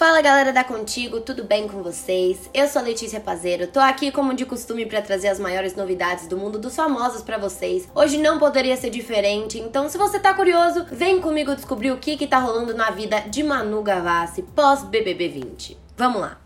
Fala galera da Contigo, tudo bem com vocês? Eu sou a Letícia Pazeiro, tô aqui como de costume para trazer as maiores novidades do mundo dos famosos para vocês. Hoje não poderia ser diferente, então se você tá curioso, vem comigo descobrir o que que tá rolando na vida de Manu Gavassi pós BBB 20. Vamos lá.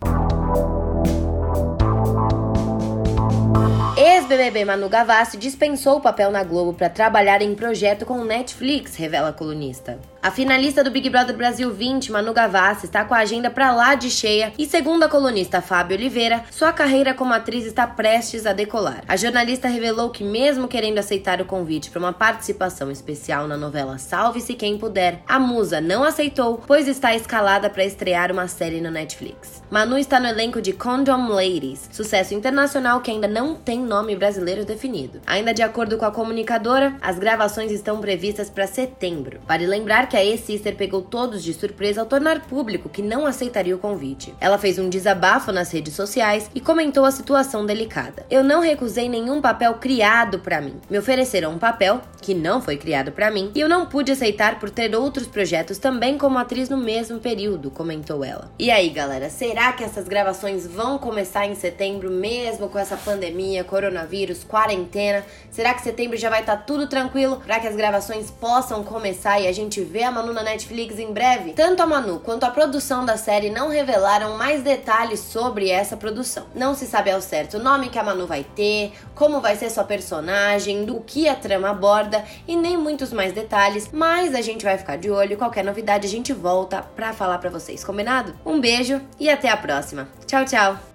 Ex-BBB Manu Gavassi dispensou o papel na Globo para trabalhar em projeto com Netflix, revela a colunista. A finalista do Big Brother Brasil 20, Manu Gavassi, está com a agenda pra lá de cheia e, segundo a colunista Fábio Oliveira, sua carreira como atriz está prestes a decolar. A jornalista revelou que, mesmo querendo aceitar o convite para uma participação especial na novela Salve-se Quem Puder, a musa não aceitou, pois está escalada para estrear uma série no Netflix. Manu está no elenco de Condom Ladies, sucesso internacional que ainda não tem nome brasileiro definido. Ainda de acordo com a comunicadora, as gravações estão previstas para setembro. Vale lembrar que que a ex-sister pegou todos de surpresa ao tornar público que não aceitaria o convite. Ela fez um desabafo nas redes sociais e comentou a situação delicada. Eu não recusei nenhum papel criado para mim. Me ofereceram um papel que não foi criado para mim e eu não pude aceitar por ter outros projetos também como atriz no mesmo período, comentou ela. E aí, galera, será que essas gravações vão começar em setembro mesmo com essa pandemia, coronavírus, quarentena? Será que setembro já vai estar tá tudo tranquilo para que as gravações possam começar e a gente ver a Manu na Netflix em breve? Tanto a Manu quanto a produção da série não revelaram mais detalhes sobre essa produção. Não se sabe ao certo o nome que a Manu vai ter, como vai ser sua personagem, do que a trama aborda e nem muitos mais detalhes, mas a gente vai ficar de olho. Qualquer novidade a gente volta pra falar pra vocês, combinado? Um beijo e até a próxima. Tchau, tchau!